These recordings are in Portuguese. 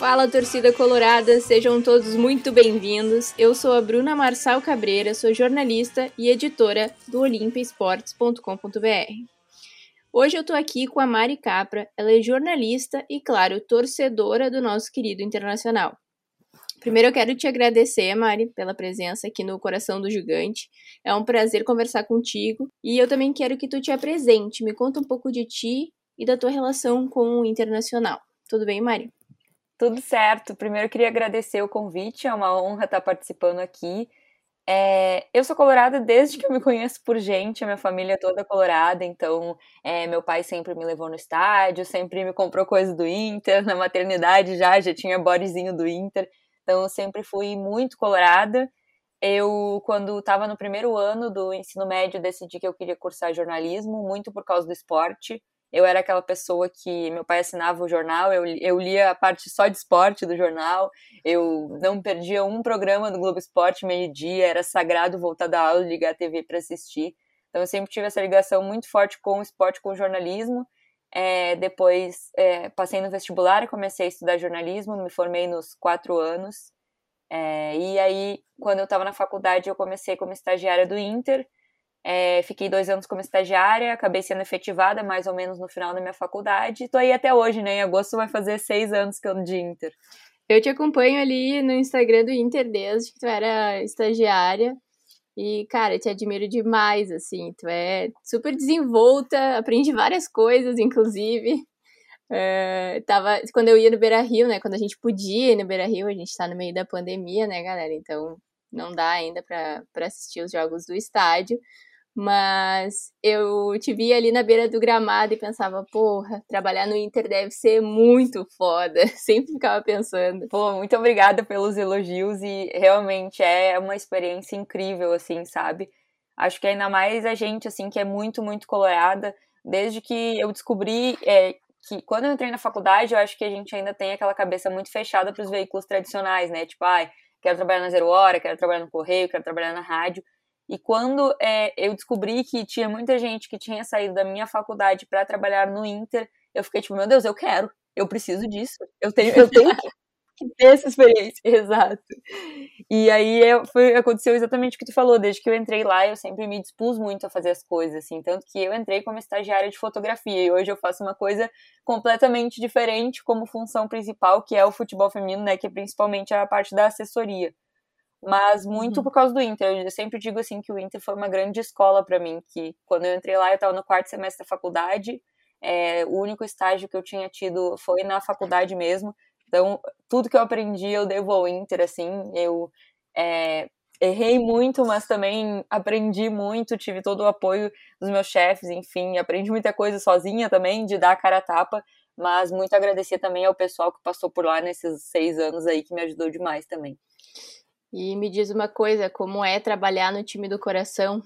Fala, torcida colorada, sejam todos muito bem-vindos. Eu sou a Bruna Marçal Cabreira, sou jornalista e editora do olimpiasportes.com.br. Hoje eu tô aqui com a Mari Capra, ela é jornalista e, claro, torcedora do nosso querido internacional. Primeiro eu quero te agradecer, Mari, pela presença aqui no Coração do Gigante. É um prazer conversar contigo e eu também quero que tu te apresente, me conta um pouco de ti e da tua relação com o internacional. Tudo bem, Mari? Tudo certo. Primeiro eu queria agradecer o convite, é uma honra estar participando aqui. É, eu sou colorada desde que eu me conheço por gente, a minha família é toda colorada, então é, meu pai sempre me levou no estádio, sempre me comprou coisa do Inter, na maternidade já, já tinha bodyzinho do Inter. Então, eu sempre fui muito colorada. Eu, quando estava no primeiro ano do ensino médio, decidi que eu queria cursar jornalismo, muito por causa do esporte. Eu era aquela pessoa que meu pai assinava o jornal, eu, eu lia a parte só de esporte do jornal, eu não perdia um programa do Globo Esporte meio-dia, era sagrado voltar da aula e ligar a TV para assistir. Então eu sempre tive essa ligação muito forte com o esporte, com o jornalismo. É, depois é, passei no vestibular e comecei a estudar jornalismo, me formei nos quatro anos. É, e aí, quando eu estava na faculdade, eu comecei como estagiária do Inter. É, fiquei dois anos como estagiária, acabei sendo efetivada mais ou menos no final da minha faculdade. Estou aí até hoje, né? Em agosto vai fazer seis anos que eu de Inter. Eu te acompanho ali no Instagram do Inter desde que tu era estagiária. E, cara, eu te admiro demais, assim. Tu é super desenvolta, aprende várias coisas, inclusive. É, tava, quando eu ia no Beira Rio, né? Quando a gente podia ir no Beira Rio, a gente tá no meio da pandemia, né, galera? Então não dá ainda para assistir os jogos do estádio. Mas eu te vi ali na beira do gramado e pensava, porra, trabalhar no Inter deve ser muito foda. Sempre ficava pensando. Pô, muito obrigada pelos elogios e realmente é uma experiência incrível, assim, sabe? Acho que ainda mais a gente, assim, que é muito, muito colorada. Desde que eu descobri é, que quando eu entrei na faculdade, eu acho que a gente ainda tem aquela cabeça muito fechada para os veículos tradicionais, né? Tipo, ai, quero trabalhar na Zero Hora, quero trabalhar no Correio, quero trabalhar na rádio. E quando é, eu descobri que tinha muita gente que tinha saído da minha faculdade para trabalhar no Inter, eu fiquei tipo, meu Deus, eu quero, eu preciso disso, eu tenho, eu tenho que ter essa experiência, exato. E aí eu, foi, aconteceu exatamente o que tu falou, desde que eu entrei lá, eu sempre me dispus muito a fazer as coisas, assim, tanto que eu entrei como estagiária de fotografia, e hoje eu faço uma coisa completamente diferente como função principal, que é o futebol feminino, né, que é principalmente a parte da assessoria mas muito uhum. por causa do Inter. Eu sempre digo assim que o Inter foi uma grande escola para mim, que quando eu entrei lá eu estava no quarto semestre da faculdade, é, o único estágio que eu tinha tido foi na faculdade mesmo. Então, tudo que eu aprendi eu devo ao Inter, assim, eu é, errei muito, mas também aprendi muito, tive todo o apoio dos meus chefes, enfim, aprendi muita coisa sozinha também, de dar a cara a tapa, mas muito agradecer também ao pessoal que passou por lá nesses seis anos aí, que me ajudou demais também. E me diz uma coisa, como é trabalhar no time do coração?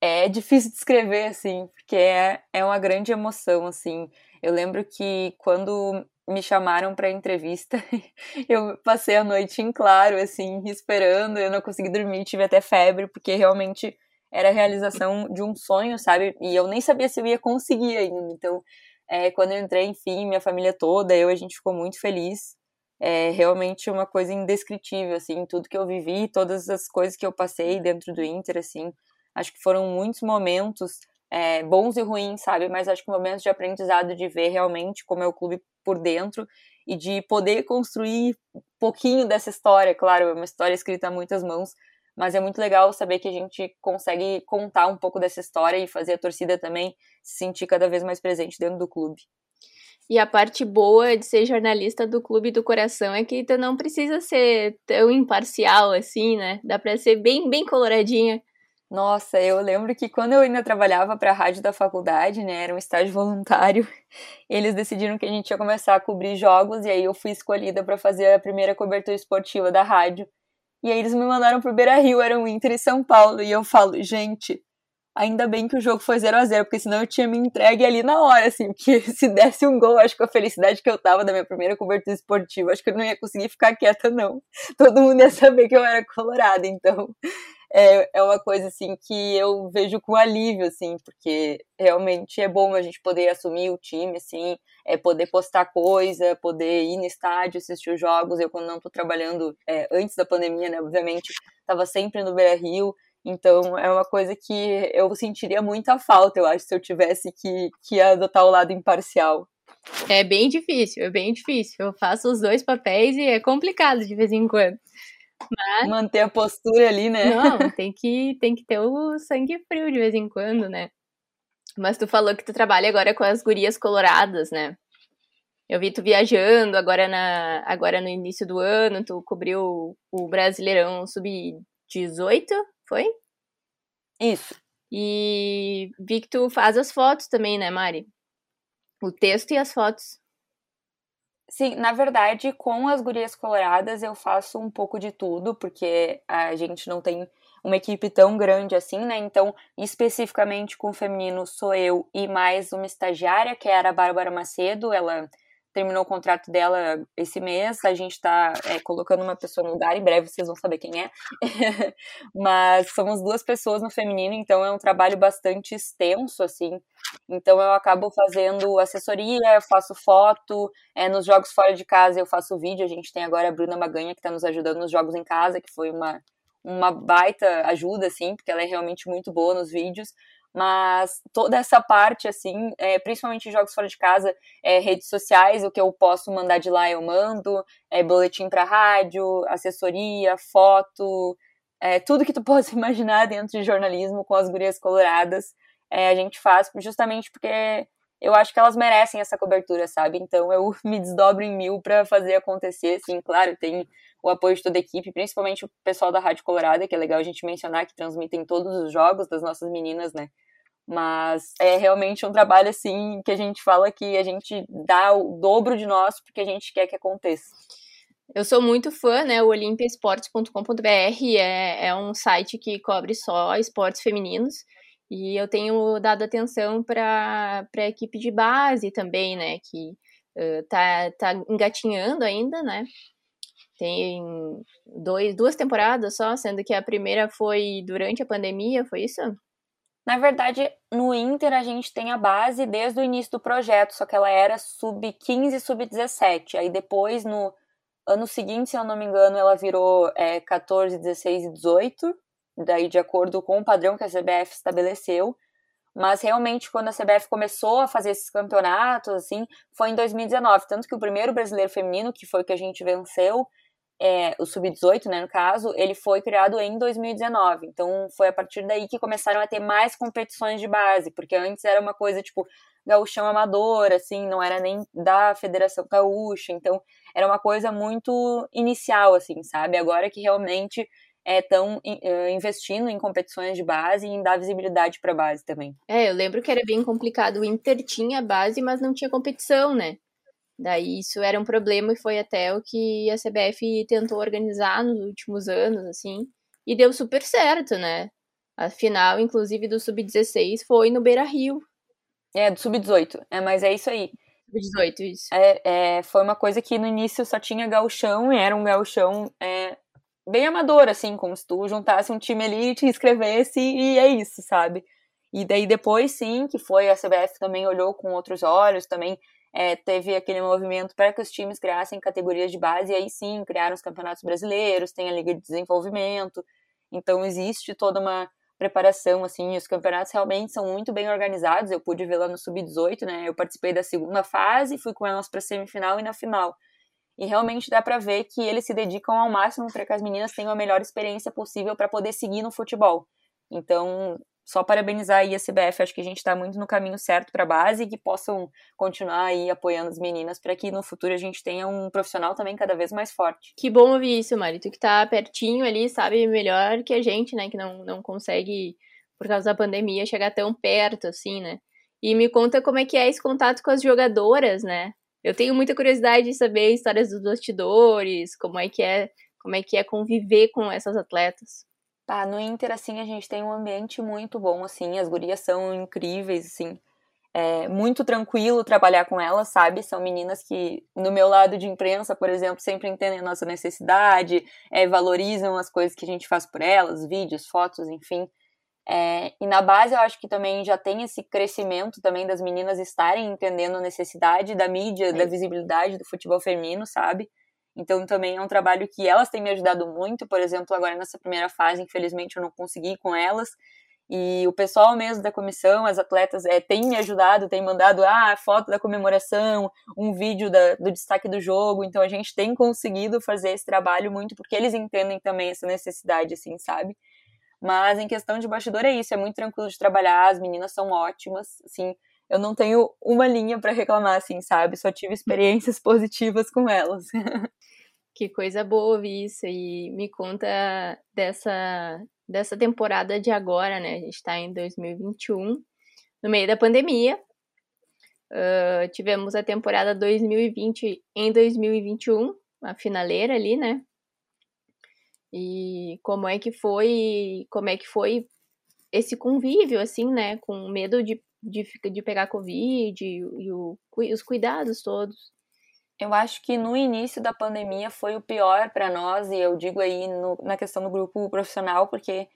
É difícil de escrever, assim, porque é, é uma grande emoção, assim. Eu lembro que quando me chamaram para entrevista, eu passei a noite em claro, assim, esperando, eu não consegui dormir, tive até febre, porque realmente era a realização de um sonho, sabe? E eu nem sabia se eu ia conseguir ainda. Então, é, quando eu entrei, enfim, minha família toda, eu, a gente ficou muito feliz é realmente uma coisa indescritível, assim, tudo que eu vivi, todas as coisas que eu passei dentro do Inter, assim, acho que foram muitos momentos é, bons e ruins, sabe, mas acho que momentos de aprendizado de ver realmente como é o clube por dentro e de poder construir um pouquinho dessa história, claro, é uma história escrita a muitas mãos, mas é muito legal saber que a gente consegue contar um pouco dessa história e fazer a torcida também se sentir cada vez mais presente dentro do clube. E a parte boa de ser jornalista do Clube do Coração é que tu não precisa ser tão imparcial assim, né? Dá pra ser bem, bem coloradinha. Nossa, eu lembro que quando eu ainda trabalhava para a rádio da faculdade, né, era um estágio voluntário, eles decidiram que a gente ia começar a cobrir jogos e aí eu fui escolhida para fazer a primeira cobertura esportiva da rádio. E aí eles me mandaram pro Beira-Rio, era um Inter e São Paulo, e eu falo, gente, Ainda bem que o jogo foi 0 a 0 porque senão eu tinha me entregue ali na hora, assim, porque se desse um gol, acho que a felicidade que eu tava da minha primeira cobertura esportiva, acho que eu não ia conseguir ficar quieta, não. Todo mundo ia saber que eu era colorada, então é, é uma coisa assim que eu vejo com alívio, assim, porque realmente é bom a gente poder assumir o time, assim, é poder postar coisa, poder ir no estádio, assistir os jogos. Eu, quando não estou trabalhando é, antes da pandemia, né, obviamente, estava sempre no Beira Rio. Então, é uma coisa que eu sentiria muita falta, eu acho, se eu tivesse que, que adotar o lado imparcial. É bem difícil, é bem difícil. Eu faço os dois papéis e é complicado de vez em quando. Mas... Manter a postura ali, né? Não, tem que, tem que ter o sangue frio de vez em quando, né? Mas tu falou que tu trabalha agora com as gurias coloradas, né? Eu vi tu viajando agora, na, agora no início do ano, tu cobriu o Brasileirão Sub-18, foi? Isso. E vi que tu faz as fotos também, né, Mari? O texto e as fotos. Sim, na verdade, com as gurias coloradas eu faço um pouco de tudo, porque a gente não tem uma equipe tão grande assim, né? Então, especificamente com o feminino sou eu e mais uma estagiária, que era a Bárbara Macedo, ela terminou o contrato dela esse mês, a gente está é, colocando uma pessoa no lugar, em breve vocês vão saber quem é. Mas somos duas pessoas no feminino, então é um trabalho bastante extenso, assim. Então eu acabo fazendo assessoria, faço foto, é, nos jogos fora de casa eu faço vídeo, a gente tem agora a Bruna Maganha que está nos ajudando nos jogos em casa, que foi uma, uma baita ajuda, assim, porque ela é realmente muito boa nos vídeos mas toda essa parte, assim, é, principalmente jogos fora de casa, é, redes sociais, o que eu posso mandar de lá eu mando, é, boletim para rádio, assessoria, foto, é, tudo que tu possa imaginar dentro de jornalismo com as gurias coloradas, é, a gente faz justamente porque eu acho que elas merecem essa cobertura, sabe? Então eu me desdobro em mil para fazer acontecer, sim, claro, tem o apoio de toda a equipe, principalmente o pessoal da Rádio Colorada, que é legal a gente mencionar, que transmitem todos os jogos das nossas meninas, né? Mas é realmente um trabalho assim que a gente fala que a gente dá o dobro de nós porque a gente quer que aconteça. Eu sou muito fã, né? O olimpiaesportes.com.br é, é um site que cobre só esportes femininos. E eu tenho dado atenção para a equipe de base também, né? Que uh, tá, tá engatinhando ainda, né? Tem dois, duas temporadas só, sendo que a primeira foi durante a pandemia, foi isso? Na verdade, no Inter a gente tem a base desde o início do projeto, só que ela era sub-15 e sub-17. Aí depois, no ano seguinte, se eu não me engano, ela virou é, 14, 16 e 18, daí de acordo com o padrão que a CBF estabeleceu. Mas realmente, quando a CBF começou a fazer esses campeonatos, assim, foi em 2019. Tanto que o primeiro brasileiro feminino, que foi o que a gente venceu, é, o Sub-18, né, no caso, ele foi criado em 2019. Então, foi a partir daí que começaram a ter mais competições de base, porque antes era uma coisa tipo gauchão amador, assim, não era nem da Federação Gaúcha. Então, era uma coisa muito inicial, assim, sabe? Agora que realmente estão é, investindo em competições de base e em dar visibilidade para a base também. É, eu lembro que era bem complicado. O Inter tinha base, mas não tinha competição, né? Daí isso era um problema e foi até o que a CBF tentou organizar nos últimos anos, assim, e deu super certo, né? A final, inclusive, do Sub-16 foi no Beira Rio. É, do Sub-18, é, mas é isso aí. Sub-18, isso. É, é, foi uma coisa que no início só tinha gauchão, e era um gauchão é, bem amador, assim, como se tu juntasse um time ali, te inscrevesse e é isso, sabe? E daí depois, sim, que foi, a CBF também olhou com outros olhos, também é, teve aquele movimento para que os times criassem categorias de base, e aí sim criaram os campeonatos brasileiros, tem a Liga de Desenvolvimento, então existe toda uma preparação, assim, os campeonatos realmente são muito bem organizados, eu pude ver lá no Sub-18, né, eu participei da segunda fase, fui com elas para semifinal e na final, e realmente dá para ver que eles se dedicam ao máximo para que as meninas tenham a melhor experiência possível para poder seguir no futebol. Então, só parabenizar aí a CBF, acho que a gente está muito no caminho certo para a base e que possam continuar aí apoiando as meninas para que no futuro a gente tenha um profissional também cada vez mais forte. Que bom ouvir isso, Mari. Tu que tá pertinho ali, sabe melhor que a gente, né, que não, não consegue, por causa da pandemia, chegar tão perto assim, né? E me conta como é que é esse contato com as jogadoras, né? Eu tenho muita curiosidade de saber histórias dos bastidores, como é que é, como é que é conviver com essas atletas. Tá, no Inter, assim, a gente tem um ambiente muito bom, assim, as gurias são incríveis, assim. é muito tranquilo trabalhar com elas, sabe? São meninas que, no meu lado de imprensa, por exemplo, sempre entendem a nossa necessidade, é, valorizam as coisas que a gente faz por elas, vídeos, fotos, enfim. É, e na base eu acho que também já tem esse crescimento também das meninas estarem entendendo a necessidade da mídia, da visibilidade do futebol feminino, sabe? Então também é um trabalho que elas têm me ajudado muito, por exemplo, agora nessa primeira fase, infelizmente eu não consegui ir com elas, e o pessoal mesmo da comissão, as atletas, é, tem me ajudado, tem mandado ah, foto da comemoração, um vídeo da, do destaque do jogo. Então a gente tem conseguido fazer esse trabalho muito porque eles entendem também essa necessidade, assim, sabe? Mas em questão de bastidor é isso, é muito tranquilo de trabalhar, as meninas são ótimas, assim, eu não tenho uma linha para reclamar, assim, sabe? Só tive experiências positivas com elas. Que coisa boa ouvir isso. E me conta dessa, dessa temporada de agora, né? A gente está em 2021, no meio da pandemia. Uh, tivemos a temporada 2020 em 2021, a finaleira ali, né? E como é que foi, como é que foi esse convívio, assim, né? Com medo de, de, de pegar Covid e, e o, os cuidados todos. Eu acho que no início da pandemia foi o pior para nós, e eu digo aí no, na questão do grupo profissional, porque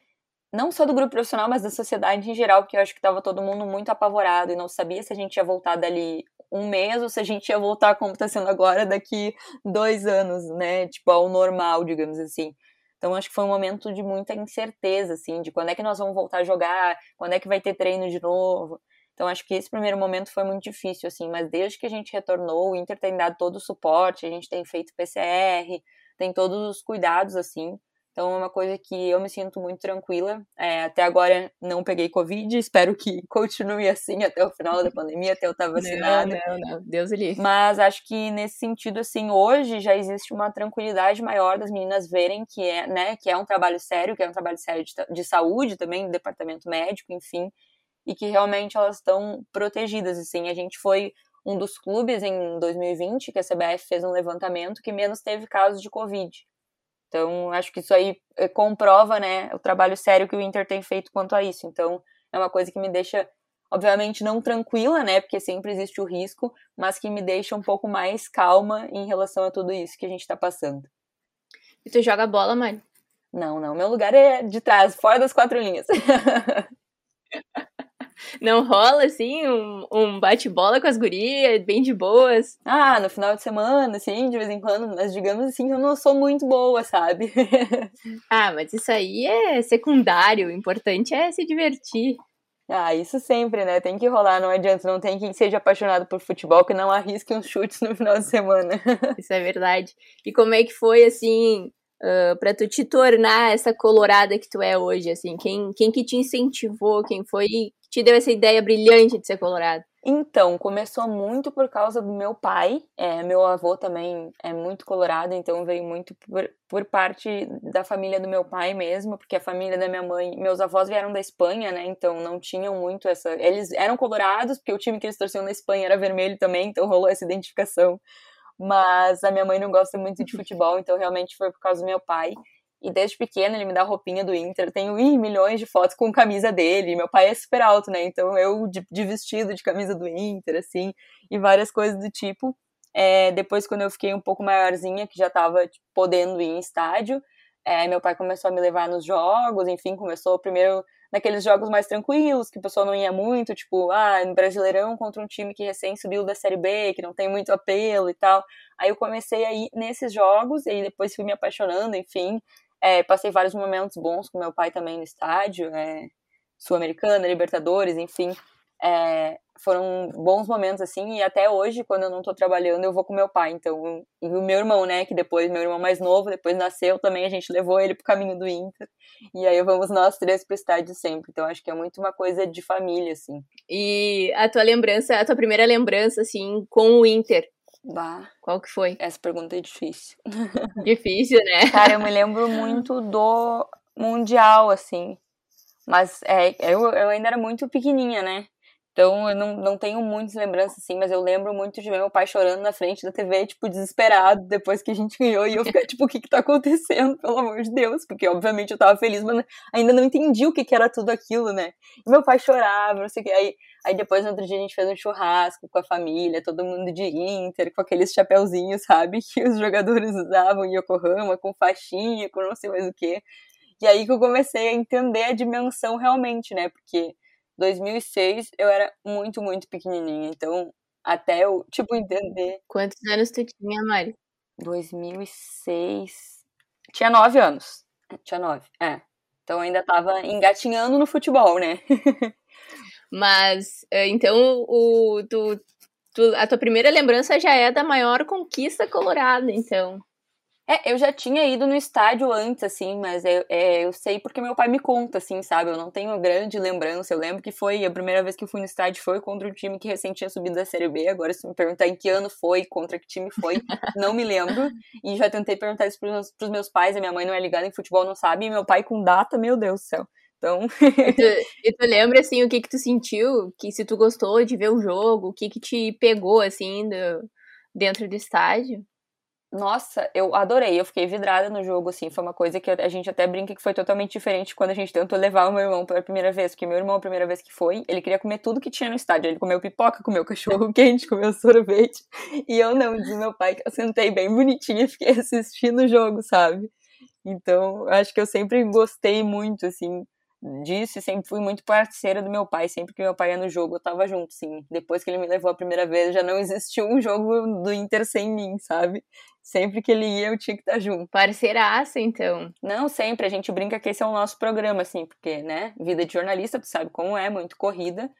não só do grupo profissional, mas da sociedade em geral, porque eu acho que estava todo mundo muito apavorado e não sabia se a gente ia voltar dali um mês ou se a gente ia voltar como está sendo agora daqui dois anos, né? Tipo, ao normal, digamos assim. Então acho que foi um momento de muita incerteza, assim, de quando é que nós vamos voltar a jogar, quando é que vai ter treino de novo. Então acho que esse primeiro momento foi muito difícil, assim, mas desde que a gente retornou, o Inter tem dado todo o suporte, a gente tem feito PCR, tem todos os cuidados, assim. Então é uma coisa que eu me sinto muito tranquila. É, até agora não peguei Covid, espero que continue assim até o final da pandemia, até eu estar vacinada. Não, não, não, Deus livre. Mas acho que nesse sentido, assim, hoje já existe uma tranquilidade maior das meninas verem que é, né, que é um trabalho sério, que é um trabalho sério de, de saúde também, do departamento médico, enfim, e que realmente elas estão protegidas. Assim, a gente foi um dos clubes em 2020 que a CBF fez um levantamento que menos teve casos de Covid. Então, acho que isso aí eh, comprova, né, o trabalho sério que o Inter tem feito quanto a isso. Então, é uma coisa que me deixa, obviamente, não tranquila, né, porque sempre existe o risco, mas que me deixa um pouco mais calma em relação a tudo isso que a gente está passando. E tu joga bola, Mari? Não, não. Meu lugar é de trás, fora das quatro linhas. Não rola, assim, um, um bate-bola com as gurias, bem de boas? Ah, no final de semana, assim, de vez em quando, mas digamos assim eu não sou muito boa, sabe? ah, mas isso aí é secundário, o importante é se divertir. Ah, isso sempre, né? Tem que rolar, não adianta, não tem quem seja apaixonado por futebol que não arrisque uns chutes no final de semana. isso é verdade. E como é que foi, assim, uh, para tu te tornar essa colorada que tu é hoje, assim? Quem, quem que te incentivou, quem foi te deu essa ideia brilhante de ser colorado? Então, começou muito por causa do meu pai. É, meu avô também é muito colorado, então veio muito por, por, parte da família do meu pai mesmo, porque a família da minha mãe, meus avós vieram da Espanha, né? Então não tinham muito essa. Eles eram colorados, porque o time que eles torciam na Espanha era vermelho também, então rolou essa identificação. Mas a minha mãe não gosta muito de futebol, então realmente foi por causa do meu pai. E desde pequeno ele me dá roupinha do Inter. Eu tenho ih, milhões de fotos com camisa dele. Meu pai é super alto, né? Então eu de, de vestido de camisa do Inter, assim, e várias coisas do tipo. É, depois, quando eu fiquei um pouco maiorzinha, que já tava tipo, podendo ir em estádio, é, meu pai começou a me levar nos jogos, enfim, começou primeiro naqueles jogos mais tranquilos, que o pessoal não ia muito, tipo, ah, no Brasileirão contra um time que recém subiu da Série B, que não tem muito apelo e tal. Aí eu comecei a ir nesses jogos, e depois fui me apaixonando, enfim, é, passei vários momentos bons com meu pai também no estádio, é, Sul-Americana, Libertadores, enfim. É, foram bons momentos, assim, e até hoje, quando eu não tô trabalhando, eu vou com meu pai. Então, e o meu irmão, né, que depois, meu irmão mais novo, depois nasceu também, a gente levou ele pro caminho do Inter. E aí vamos nós três pro estádio sempre. Então, acho que é muito uma coisa de família, assim. E a tua lembrança, a tua primeira lembrança, assim, com o Inter, Bah. Qual que foi? Essa pergunta é difícil. Difícil, né? Cara, eu me lembro muito do Mundial, assim. Mas é, eu, eu ainda era muito pequenininha, né? Então eu não, não tenho muitas lembranças assim, mas eu lembro muito de ver meu pai chorando na frente da TV, tipo, desesperado, depois que a gente ganhou, e eu fiquei, tipo, o que que tá acontecendo, pelo amor de Deus? Porque obviamente eu tava feliz, mas ainda não entendi o que que era tudo aquilo, né? E meu pai chorava, não sei o que. Aí, aí depois no outro dia a gente fez um churrasco com a família, todo mundo de Inter, com aqueles chapéuzinhos, sabe? Que os jogadores usavam em Yokohama, com faixinha, com não sei mais o que. E aí que eu comecei a entender a dimensão realmente, né? Porque 2006 eu era muito, muito pequenininha. Então, até eu, tipo, entender. Quantos anos tu tinha, Mari? 2006. Tinha nove anos. Tinha nove, é. Então ainda tava engatinhando no futebol, né? Mas, eh, então, o, tu, tu, a tua primeira lembrança já é da maior conquista colorada, então. É, eu já tinha ido no estádio antes, assim, mas eu, é, eu sei porque meu pai me conta, assim, sabe? Eu não tenho grande lembrança. Eu lembro que foi a primeira vez que eu fui no estádio foi contra um time que recém tinha subido da Série B. Agora, se me perguntar em que ano foi, contra que time foi, não me lembro. E já tentei perguntar isso pros, pros meus pais. A minha mãe não é ligada em futebol, não sabe. E meu pai com data, meu Deus do céu. Então. e, tu, e tu lembra, assim, o que que tu sentiu? Que se tu gostou de ver o jogo, o que que te pegou, assim, do, dentro do estádio? Nossa, eu adorei, eu fiquei vidrada no jogo, assim, foi uma coisa que a gente até brinca que foi totalmente diferente quando a gente tentou levar o meu irmão pela primeira vez, porque meu irmão, a primeira vez que foi, ele queria comer tudo que tinha no estádio, ele comeu pipoca, comeu cachorro quente, comeu sorvete, e eu não, diz meu pai que eu sentei bem bonitinha e fiquei assistindo o jogo, sabe? Então, acho que eu sempre gostei muito, assim, disso e sempre fui muito parceira do meu pai. Sempre que meu pai ia no jogo, eu tava junto, sim. Depois que ele me levou a primeira vez, já não existiu um jogo do Inter sem mim, sabe? Sempre que ele ia, eu tinha que estar junto. Parceiraça, então. Não, sempre. A gente brinca que esse é o nosso programa, assim, porque, né, vida de jornalista, tu sabe como é, muito corrida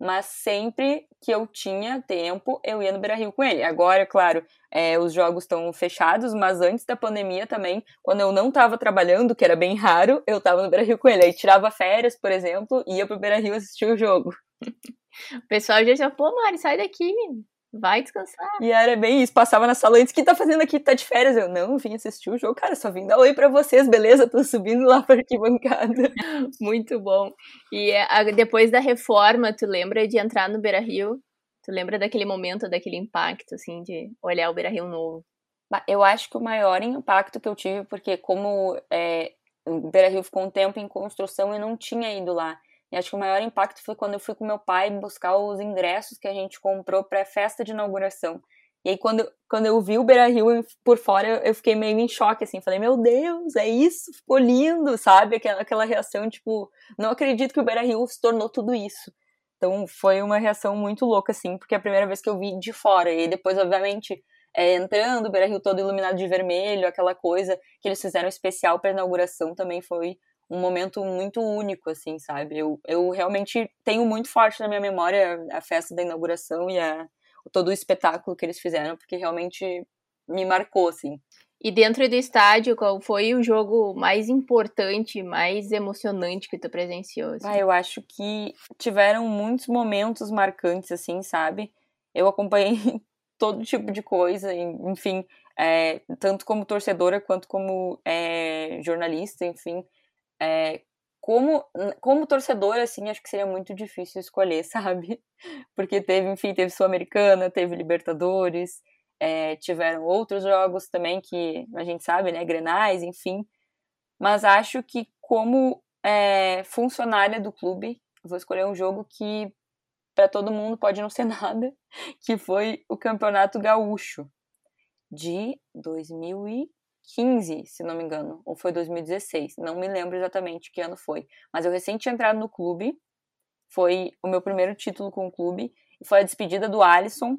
mas sempre que eu tinha tempo, eu ia no Beira Rio com ele. Agora, claro, é, os jogos estão fechados, mas antes da pandemia também, quando eu não estava trabalhando, que era bem raro, eu estava no Beira Rio com ele. Aí tirava férias, por exemplo, ia pro Beira Rio assistir o jogo. O pessoal já pô, Mari, sai daqui, Vai descansar. E era bem isso, passava na sala antes, o que tá fazendo aqui? Tá de férias? Eu, não, vim assistir o jogo, cara, só vim dar oi pra vocês, beleza? Tô subindo lá pra arquibancada. Muito bom. E a, depois da reforma, tu lembra de entrar no Beira-Rio? Tu lembra daquele momento, daquele impacto, assim, de olhar o Beira-Rio novo? Eu acho que o maior impacto que eu tive, porque como é, o Beira-Rio ficou um tempo em construção, eu não tinha ido lá. E acho que o maior impacto foi quando eu fui com meu pai buscar os ingressos que a gente comprou para a festa de inauguração. E aí, quando, quando eu vi o Beira Rio por fora, eu fiquei meio em choque, assim. Falei, meu Deus, é isso? Ficou lindo, sabe? Aquela, aquela reação, tipo, não acredito que o Beira Rio se tornou tudo isso. Então, foi uma reação muito louca, assim, porque é a primeira vez que eu vi de fora. E depois, obviamente, é, entrando, o Beira Rio todo iluminado de vermelho, aquela coisa que eles fizeram especial para inauguração também foi um momento muito único, assim, sabe? Eu, eu realmente tenho muito forte na minha memória a festa da inauguração e a, todo o espetáculo que eles fizeram, porque realmente me marcou, assim. E dentro do estádio, qual foi o jogo mais importante, mais emocionante que tu presenciou? Assim? Ah, eu acho que tiveram muitos momentos marcantes, assim, sabe? Eu acompanhei todo tipo de coisa, enfim, é, tanto como torcedora quanto como é, jornalista, enfim. É, como, como torcedor, assim, acho que seria muito difícil escolher, sabe? Porque teve, enfim, teve Sul-Americana, teve Libertadores, é, tiveram outros jogos também que a gente sabe, né? Grenais, enfim. Mas acho que como é, funcionária do clube, vou escolher um jogo que para todo mundo pode não ser nada, que foi o Campeonato Gaúcho de 2000 2015, se não me engano, ou foi 2016, não me lembro exatamente que ano foi. Mas eu tinha entrado no clube, foi o meu primeiro título com o clube, foi a despedida do Alisson.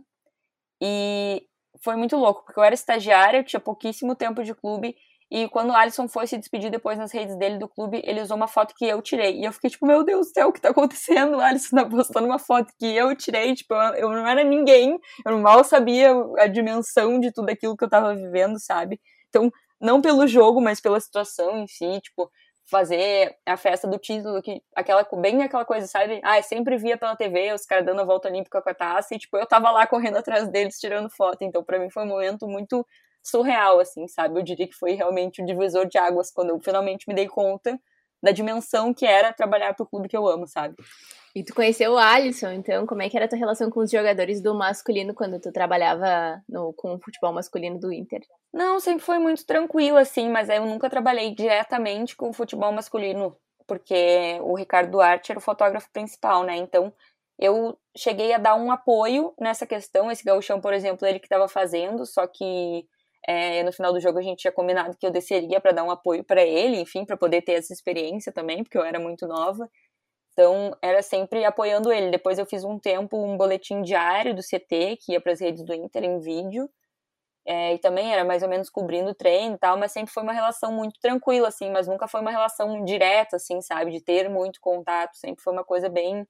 E foi muito louco, porque eu era estagiária, tinha pouquíssimo tempo de clube, e quando o Alisson foi se despedir depois nas redes dele do clube, ele usou uma foto que eu tirei. E eu fiquei tipo, meu Deus do céu, o que tá acontecendo? O Alisson tá postando uma foto que eu tirei, tipo, eu não era ninguém, eu mal sabia a dimensão de tudo aquilo que eu tava vivendo, sabe? Então, não pelo jogo, mas pela situação em si, tipo, fazer a festa do título, que aquela bem aquela coisa, sabe? Ah, sempre via pela TV os caras dando a volta olímpica com a taça e tipo, eu tava lá correndo atrás deles tirando foto. Então, para mim foi um momento muito surreal assim, sabe? Eu diria que foi realmente o divisor de águas quando eu finalmente me dei conta da dimensão que era trabalhar pro clube que eu amo, sabe? E tu conheceu o Alisson, então como é que era a tua relação com os jogadores do masculino quando tu trabalhava no, com o futebol masculino do Inter? Não, sempre foi muito tranquilo, assim, mas eu nunca trabalhei diretamente com o futebol masculino, porque o Ricardo Duarte era o fotógrafo principal, né? Então eu cheguei a dar um apoio nessa questão. Esse gauchão, por exemplo, ele que estava fazendo, só que é, no final do jogo a gente tinha combinado que eu desceria para dar um apoio para ele, enfim, para poder ter essa experiência também, porque eu era muito nova. Então, era sempre apoiando ele. Depois eu fiz um tempo um boletim diário do CT, que ia para as redes do Inter em vídeo. É, e também era mais ou menos cobrindo o treino e tal, mas sempre foi uma relação muito tranquila, assim, mas nunca foi uma relação direta, assim, sabe, de ter muito contato, sempre foi uma coisa bem,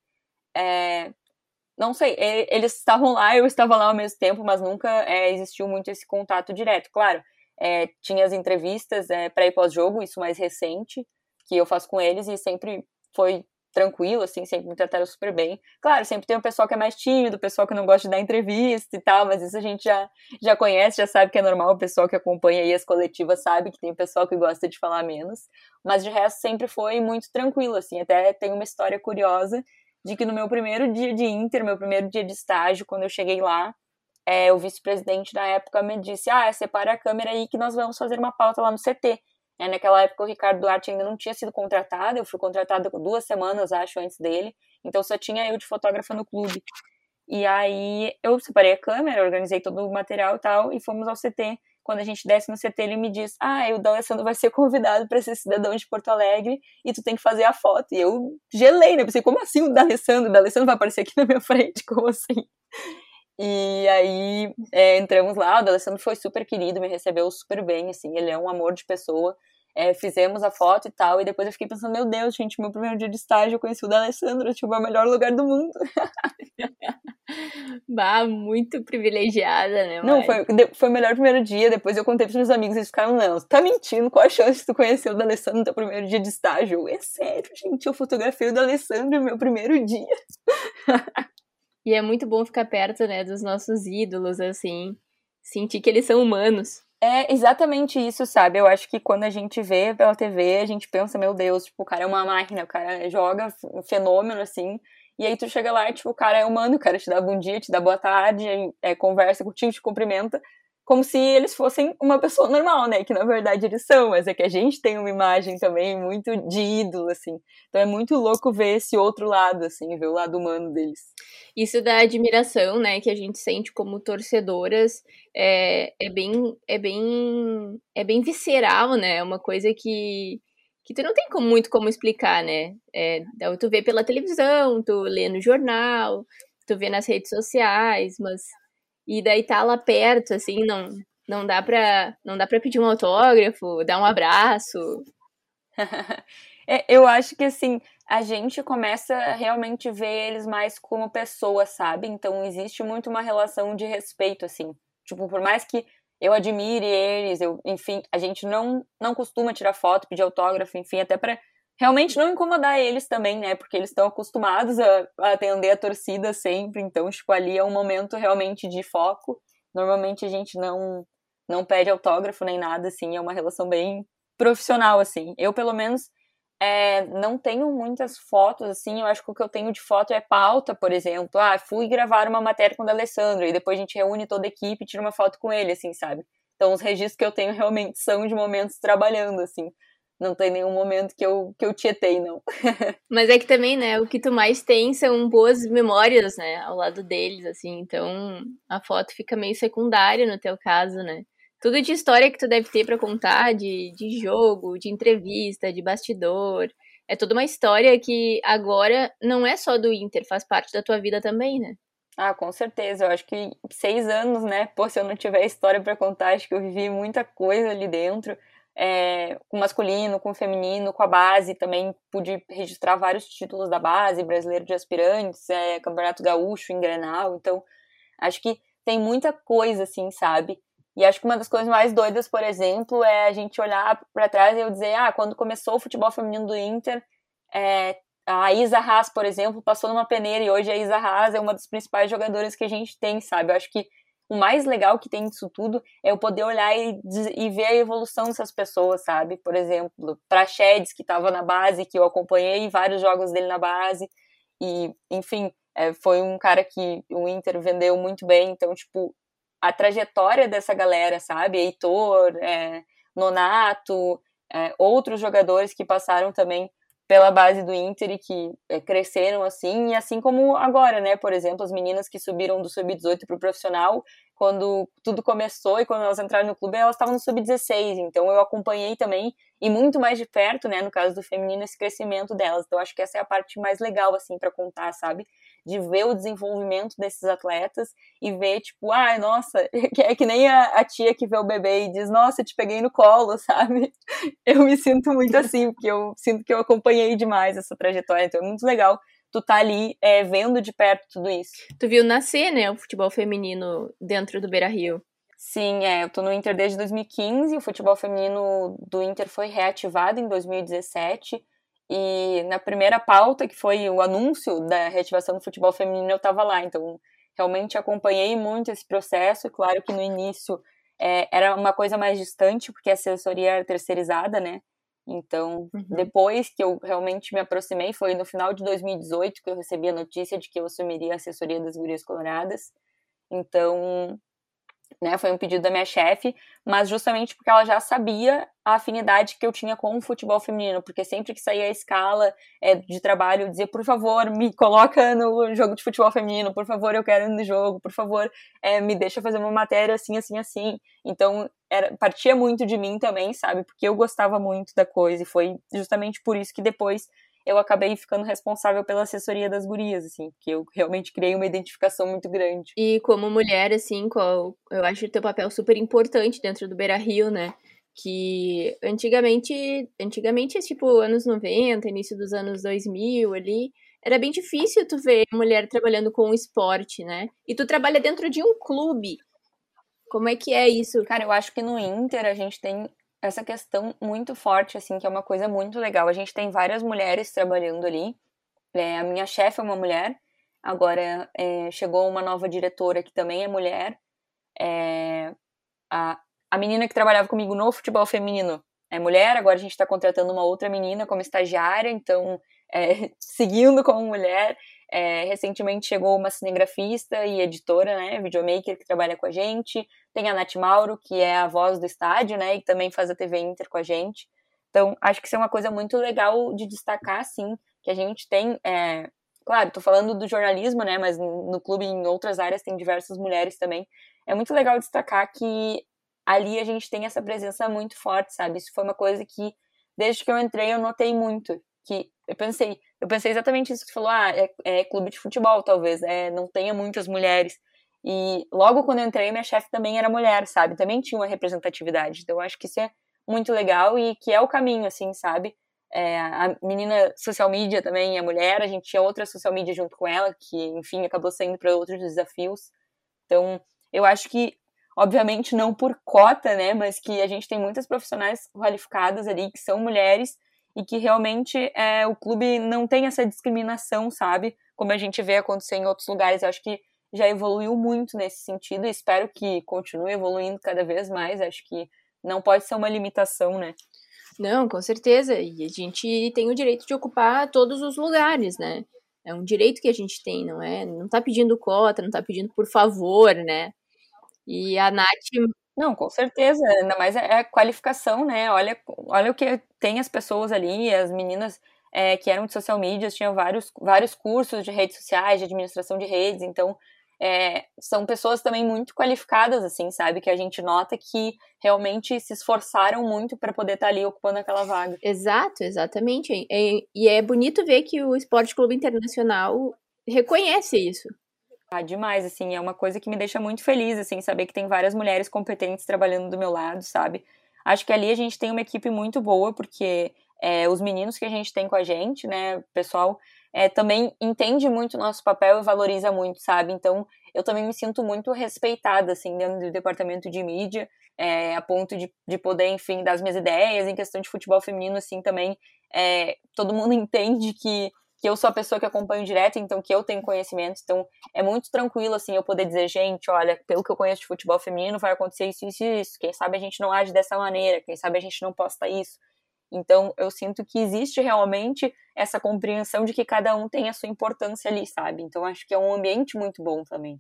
é, não sei, eles estavam lá, eu estava lá ao mesmo tempo, mas nunca é, existiu muito esse contato direto, claro, é, tinha as entrevistas é, pré e pós-jogo, isso mais recente, que eu faço com eles, e sempre foi tranquilo, assim, sempre me trataram super bem. Claro, sempre tem o pessoal que é mais tímido, o pessoal que não gosta de dar entrevista e tal, mas isso a gente já, já conhece, já sabe que é normal, o pessoal que acompanha aí as coletivas sabe que tem o pessoal que gosta de falar menos, mas de resto sempre foi muito tranquilo, assim, até tem uma história curiosa de que no meu primeiro dia de Inter, meu primeiro dia de estágio, quando eu cheguei lá, é, o vice-presidente da época me disse, ah, separa a câmera aí que nós vamos fazer uma pauta lá no CT. É, naquela época o Ricardo Duarte ainda não tinha sido contratado, eu fui contratada duas semanas, acho, antes dele, então só tinha eu de fotógrafa no clube. E aí eu separei a câmera, organizei todo o material e tal, e fomos ao CT. Quando a gente desce no CT, ele me diz: Ah, o D'Alessandro vai ser convidado para ser cidadão de Porto Alegre e tu tem que fazer a foto. E eu gelei, né? Pensei, como assim o D'Alessandro? O D'Alessandro vai aparecer aqui na minha frente? Como assim? E aí é, entramos lá, o D'Alessandro foi super querido, me recebeu super bem, assim, ele é um amor de pessoa. É, fizemos a foto e tal, e depois eu fiquei pensando, meu Deus, gente, meu primeiro dia de estágio eu conheci o D'Alessandro, tipo, é o melhor lugar do mundo. bah, muito privilegiada, né? Não, foi, foi o melhor primeiro dia, depois eu contei pros meus amigos, eles ficaram, não, tá mentindo, qual a chance de tu conhecer o D'Alessandro no teu primeiro dia de estágio? é sério, gente, eu fotografei o D'Alessandro no meu primeiro dia. e é muito bom ficar perto, né, dos nossos ídolos, assim, sentir que eles são humanos. É exatamente isso, sabe? Eu acho que quando a gente vê pela TV, a gente pensa, meu Deus, tipo, o cara é uma máquina, o cara joga um fenômeno, assim, e aí tu chega lá e, tipo, o cara é humano, o cara te dá bom dia, te dá boa tarde, é, conversa contigo, te cumprimenta, como se eles fossem uma pessoa normal, né? Que na verdade eles são, mas é que a gente tem uma imagem também muito de ídolo, assim. Então é muito louco ver esse outro lado, assim, ver o lado humano deles. Isso da admiração, né, que a gente sente como torcedoras, é, é bem, é bem, é bem visceral, né? É uma coisa que que tu não tem como, muito como explicar, né? É, tu vê pela televisão, tu lê no jornal, tu vê nas redes sociais, mas e daí tá lá perto, assim, não, não dá pra, não dá pra pedir um autógrafo, dar um abraço. é, eu acho que, assim, a gente começa a realmente ver eles mais como pessoas, sabe? Então existe muito uma relação de respeito, assim. Tipo, por mais que eu admire eles, eu, enfim, a gente não, não costuma tirar foto, pedir autógrafo, enfim, até para realmente não incomodar eles também, né? Porque eles estão acostumados a, a, atender a torcida sempre, então, tipo, ali é um momento realmente de foco. Normalmente a gente não não pede autógrafo nem nada, assim, é uma relação bem profissional, assim. Eu, pelo menos, é, não tenho muitas fotos, assim, eu acho que o que eu tenho de foto é pauta, por exemplo. Ah, fui gravar uma matéria com o Alessandro, e depois a gente reúne toda a equipe e tira uma foto com ele, assim, sabe? Então, os registros que eu tenho realmente são de momentos trabalhando, assim não tem nenhum momento que eu, que eu tietei, não. Mas é que também, né, o que tu mais tem são boas memórias, né, ao lado deles, assim, então a foto fica meio secundária no teu caso, né. Tudo de história que tu deve ter para contar, de, de jogo, de entrevista, de bastidor. É toda uma história que agora não é só do Inter, faz parte da tua vida também, né? Ah, com certeza. Eu acho que seis anos, né? Pô, se eu não tiver história para contar, acho que eu vivi muita coisa ali dentro é, com masculino, com feminino, com a base. Também pude registrar vários títulos da base, brasileiro de aspirantes, é, campeonato gaúcho em Grenal. Então, acho que tem muita coisa, assim, sabe? E acho que uma das coisas mais doidas, por exemplo, é a gente olhar para trás e eu dizer, ah, quando começou o futebol feminino do Inter, é, a Isa Haas, por exemplo, passou numa peneira e hoje a Isa Haas é uma das principais jogadoras que a gente tem, sabe? Eu acho que o mais legal que tem disso tudo é eu poder olhar e, e ver a evolução dessas pessoas, sabe? Por exemplo, Prachedes, que estava na base, que eu acompanhei vários jogos dele na base, e, enfim, é, foi um cara que o Inter vendeu muito bem, então, tipo, a trajetória dessa galera, sabe? Heitor, é, Nonato, é, outros jogadores que passaram também pela base do Inter e que é, cresceram assim, e assim como agora, né? Por exemplo, as meninas que subiram do sub-18 para o profissional, quando tudo começou e quando elas entraram no clube, elas estavam no sub-16. Então eu acompanhei também e muito mais de perto, né, no caso do feminino, esse crescimento delas. Então acho que essa é a parte mais legal assim para contar, sabe? De ver o desenvolvimento desses atletas e ver tipo, ah, nossa, é que nem a, a tia que vê o bebê e diz, nossa, te peguei no colo, sabe? Eu me sinto muito assim, porque eu sinto que eu acompanhei demais essa trajetória. Então é muito legal tu tá ali é, vendo de perto tudo isso. Tu viu nascer, né, o futebol feminino dentro do Beira Rio. Sim, é, eu tô no Inter desde 2015, o futebol feminino do Inter foi reativado em 2017, e na primeira pauta, que foi o anúncio da reativação do futebol feminino, eu tava lá, então realmente acompanhei muito esse processo, claro que no início é, era uma coisa mais distante, porque a assessoria era terceirizada, né, então, uhum. depois que eu realmente me aproximei, foi no final de 2018 que eu recebi a notícia de que eu assumiria a assessoria das Gurias Coloradas. Então, né, foi um pedido da minha chefe, mas justamente porque ela já sabia a afinidade que eu tinha com o futebol feminino, porque sempre que saía a escala é, de trabalho, eu dizia, por favor, me coloca no jogo de futebol feminino, por favor, eu quero ir no jogo, por favor, é, me deixa fazer uma matéria assim, assim, assim. Então, era, partia muito de mim também, sabe, porque eu gostava muito da coisa, e foi justamente por isso que depois eu acabei ficando responsável pela assessoria das gurias, assim, porque eu realmente criei uma identificação muito grande. E como mulher, assim, qual, eu acho o teu papel super importante dentro do Beira Rio, né? Que antigamente, antigamente, tipo, anos 90, início dos anos 2000 ali, era bem difícil tu ver mulher trabalhando com o esporte, né? E tu trabalha dentro de um clube. Como é que é isso? Cara, eu acho que no Inter a gente tem essa questão muito forte, assim, que é uma coisa muito legal. A gente tem várias mulheres trabalhando ali. É, a minha chefe é uma mulher, agora é, chegou uma nova diretora que também é mulher. É, a, a menina que trabalhava comigo no futebol feminino é mulher, agora a gente está contratando uma outra menina como estagiária, então, é, seguindo como mulher. É, recentemente chegou uma cinegrafista e editora, né, videomaker, que trabalha com a gente. Tem a Nath Mauro, que é a voz do estádio, né, e também faz a TV Inter com a gente. Então, acho que isso é uma coisa muito legal de destacar, sim, que a gente tem. É... Claro, estou falando do jornalismo, né, mas no clube, em outras áreas, tem diversas mulheres também. É muito legal destacar que ali a gente tem essa presença muito forte, sabe? Isso foi uma coisa que, desde que eu entrei, eu notei muito. Que eu pensei, eu pensei exatamente isso que você falou, ah, é, é clube de futebol, talvez, é, não tenha muitas mulheres. E logo quando eu entrei, minha chefe também era mulher, sabe? Também tinha uma representatividade. Então eu acho que isso é muito legal e que é o caminho, assim, sabe? É, a menina social media também é mulher, a gente tinha outra social media junto com ela, que, enfim, acabou saindo para outros desafios. Então, eu acho que, obviamente, não por cota, né, mas que a gente tem muitas profissionais qualificadas ali que são mulheres e que realmente é, o clube não tem essa discriminação, sabe? Como a gente vê acontecer em outros lugares. Eu acho que já evoluiu muito nesse sentido e espero que continue evoluindo cada vez mais. Acho que não pode ser uma limitação, né? Não, com certeza. E a gente tem o direito de ocupar todos os lugares, né? É um direito que a gente tem, não é? Não tá pedindo cota, não tá pedindo por favor, né? E a Nath não, com certeza, ainda mais é, é qualificação, né? Olha, olha o que tem as pessoas ali, as meninas é, que eram de social media, tinham vários, vários cursos de redes sociais, de administração de redes, então é, são pessoas também muito qualificadas, assim, sabe? Que a gente nota que realmente se esforçaram muito para poder estar tá ali ocupando aquela vaga. Exato, exatamente. E, e é bonito ver que o Esporte Clube Internacional reconhece isso. Ah, demais, assim, é uma coisa que me deixa muito feliz, assim, saber que tem várias mulheres competentes trabalhando do meu lado, sabe? Acho que ali a gente tem uma equipe muito boa, porque é, os meninos que a gente tem com a gente, né, o pessoal é, também entende muito o nosso papel e valoriza muito, sabe? Então, eu também me sinto muito respeitada, assim, dentro do departamento de mídia, é, a ponto de, de poder, enfim, dar as minhas ideias em questão de futebol feminino, assim, também, é, todo mundo entende que que eu sou a pessoa que acompanho direto, então que eu tenho conhecimento, então é muito tranquilo, assim, eu poder dizer, gente, olha, pelo que eu conheço de futebol feminino, vai acontecer isso, isso e isso, quem sabe a gente não age dessa maneira, quem sabe a gente não posta isso. Então, eu sinto que existe realmente essa compreensão de que cada um tem a sua importância ali, sabe? Então, acho que é um ambiente muito bom também.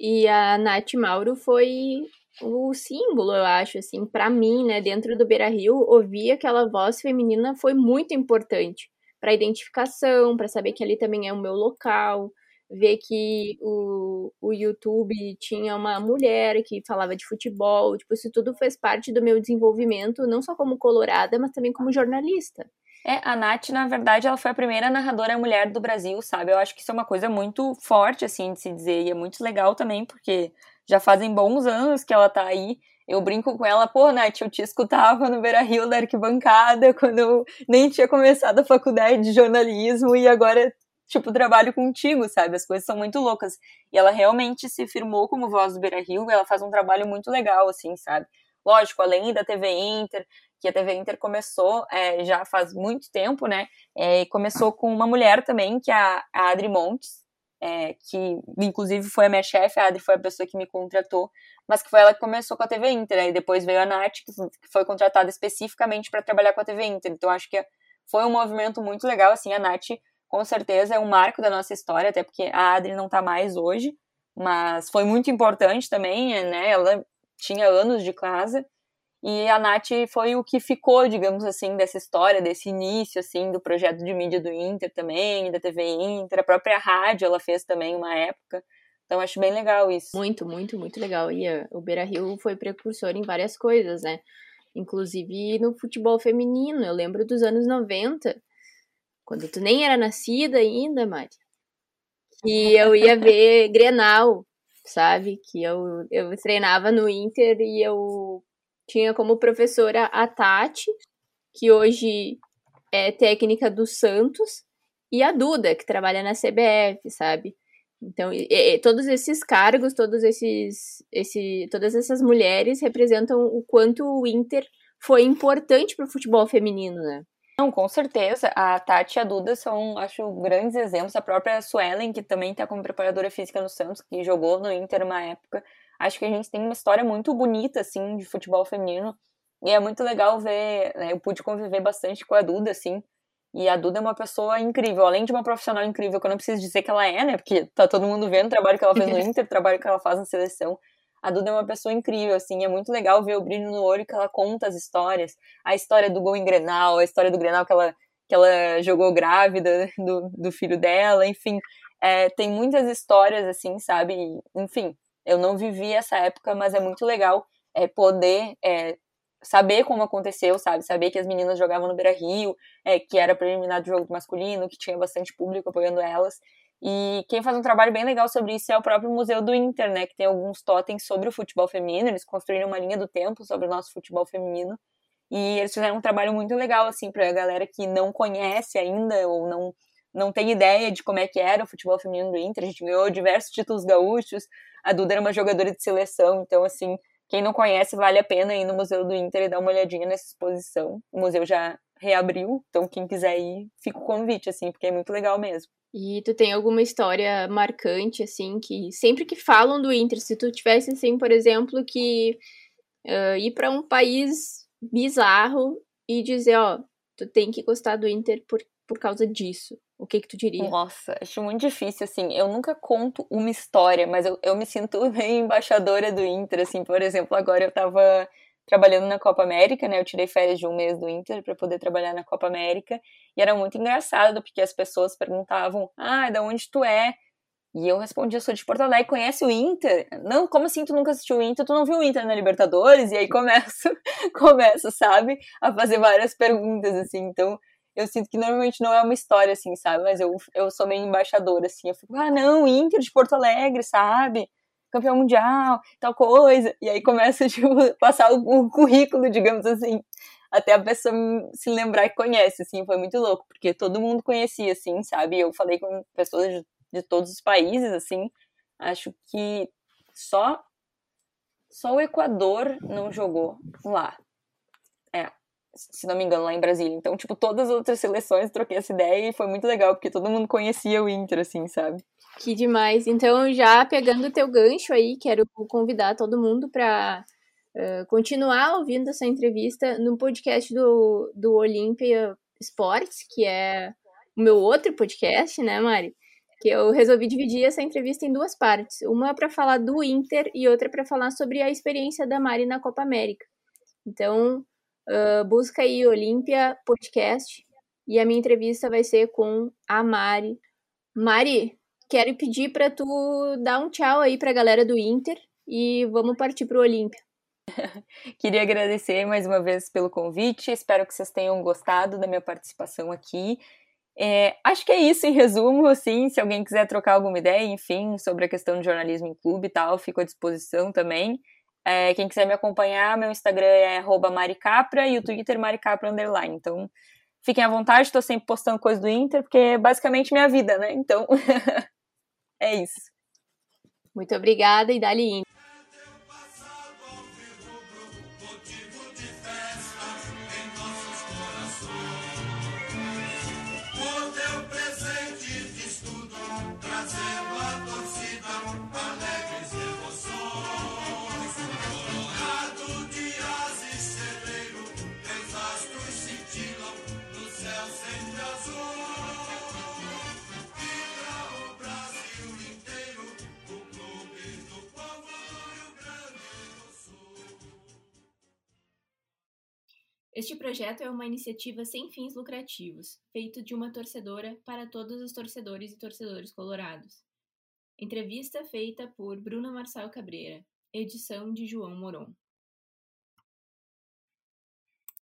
E a Nath Mauro foi o símbolo, eu acho, assim, para mim, né, dentro do Beira Rio, ouvir aquela voz feminina foi muito importante para identificação, para saber que ali também é o meu local, ver que o, o YouTube tinha uma mulher que falava de futebol, tipo, isso tudo fez parte do meu desenvolvimento, não só como colorada, mas também como jornalista. É, a Nath, na verdade, ela foi a primeira narradora mulher do Brasil, sabe? Eu acho que isso é uma coisa muito forte, assim, de se dizer, e é muito legal também, porque já fazem bons anos que ela tá aí, eu brinco com ela, pô, Nath, eu te escutava no Beira Rio da arquibancada quando eu nem tinha começado a faculdade de jornalismo e agora, tipo, trabalho contigo, sabe? As coisas são muito loucas. E ela realmente se firmou como voz do Beira Rio e ela faz um trabalho muito legal, assim, sabe? Lógico, além da TV Inter, que a TV Inter começou é, já faz muito tempo, né? É, começou com uma mulher também, que é a, a Adri Montes, é, que inclusive foi a minha chefe, a Adri foi a pessoa que me contratou, mas que foi ela que começou com a TV Inter, e depois veio a Nath, que foi contratada especificamente para trabalhar com a TV Inter, então acho que foi um movimento muito legal, assim, a Nath com certeza é um marco da nossa história, até porque a Adri não está mais hoje, mas foi muito importante também, né, ela tinha anos de casa, e a Nath foi o que ficou, digamos assim, dessa história, desse início, assim, do projeto de mídia do Inter também, da TV Inter, a própria rádio ela fez também uma época. Então acho bem legal isso. Muito, muito, muito legal. E uh, o Beira Rio foi precursor em várias coisas, né? Inclusive no futebol feminino. Eu lembro dos anos 90, quando tu nem era nascida ainda, Mari. Que eu ia ver Grenal, sabe? Que eu, eu treinava no Inter e eu tinha como professora a Tati, que hoje é técnica do Santos, e a Duda, que trabalha na CBF, sabe? Então, e, e, todos esses cargos, todos esses, esse, todas essas mulheres representam o quanto o Inter foi importante para o futebol feminino, né? Não, com certeza. A Tati e a Duda são, acho, grandes exemplos. A própria Suelen, que também está como preparadora física no Santos, que jogou no Inter uma época, acho que a gente tem uma história muito bonita, assim, de futebol feminino. E é muito legal ver, né, eu pude conviver bastante com a Duda, assim, e a Duda é uma pessoa incrível, além de uma profissional incrível, que eu não preciso dizer que ela é, né, porque tá todo mundo vendo o trabalho que ela fez no Inter, o trabalho que ela faz na seleção. A Duda é uma pessoa incrível, assim, é muito legal ver o brilho no olho que ela conta as histórias. A história do gol em Grenal, a história do Grenal que ela, que ela jogou grávida do, do filho dela, enfim. É, tem muitas histórias, assim, sabe? Enfim, eu não vivi essa época, mas é muito legal é, poder é, saber como aconteceu, sabe? Saber que as meninas jogavam no Beira Rio, é, que era preliminar do jogo masculino, que tinha bastante público apoiando elas. E quem faz um trabalho bem legal sobre isso é o próprio Museu do Inter, né? Que tem alguns totens sobre o futebol feminino. Eles construíram uma linha do tempo sobre o nosso futebol feminino. E eles fizeram um trabalho muito legal, assim, pra galera que não conhece ainda ou não não tem ideia de como é que era o futebol feminino do Inter. A gente ganhou diversos títulos gaúchos. A Duda era uma jogadora de seleção, então assim, quem não conhece, vale a pena ir no Museu do Inter e dar uma olhadinha nessa exposição. O museu já reabriu, então quem quiser ir, fica o convite, assim, porque é muito legal mesmo. E tu tem alguma história marcante, assim, que sempre que falam do Inter, se tu tivesse, assim, por exemplo, que uh, ir para um país bizarro e dizer, ó, tu tem que gostar do Inter por, por causa disso. O que que tu diria? Nossa, acho muito difícil, assim. Eu nunca conto uma história, mas eu, eu me sinto bem embaixadora do Inter, assim. Por exemplo, agora eu tava trabalhando na Copa América, né? Eu tirei férias de um mês do Inter para poder trabalhar na Copa América. E era muito engraçado, porque as pessoas perguntavam, ah, da onde tu é? E eu respondia, sou de Porto Alegre, conhece o Inter? Não, como assim tu nunca assistiu o Inter? Tu não viu o Inter na Libertadores? E aí começo, começo, sabe? A fazer várias perguntas, assim. Então, eu sinto que normalmente não é uma história, assim, sabe? Mas eu, eu sou meio embaixadora, assim. Eu fico, ah, não, Inter de Porto Alegre, sabe? Campeão mundial, tal coisa. E aí começa, tipo, passar o, o currículo, digamos assim. Até a pessoa se lembrar que conhece, assim. Foi muito louco, porque todo mundo conhecia, assim, sabe? Eu falei com pessoas de, de todos os países, assim. Acho que só, só o Equador não jogou lá. É, se não me engano, lá em Brasília. Então, tipo, todas as outras seleções troquei essa ideia e foi muito legal, porque todo mundo conhecia o Inter, assim, sabe? Que demais. Então, já pegando o teu gancho aí, quero convidar todo mundo para uh, continuar ouvindo essa entrevista no podcast do, do Olímpia Sports, que é o meu outro podcast, né, Mari? Que eu resolvi dividir essa entrevista em duas partes. Uma para falar do Inter e outra para falar sobre a experiência da Mari na Copa América. Então, uh, busca aí Olímpia Podcast e a minha entrevista vai ser com a Mari. Mari, quero pedir para tu dar um tchau aí para a galera do Inter e vamos partir para o Olímpia. Queria agradecer mais uma vez pelo convite. Espero que vocês tenham gostado da minha participação aqui. É, acho que é isso em resumo, assim, se alguém quiser trocar alguma ideia, enfim, sobre a questão de jornalismo em clube e tal, fico à disposição também. É, quem quiser me acompanhar, meu Instagram é maricapra e o Twitter maricapra underline. Então, fiquem à vontade, estou sempre postando coisa do Inter, porque é basicamente minha vida, né? Então, é isso. Muito obrigada e dali Este projeto é uma iniciativa sem fins lucrativos, feito de uma torcedora para todos os torcedores e torcedores colorados. Entrevista feita por Bruna Marçal Cabreira, edição de João Moron.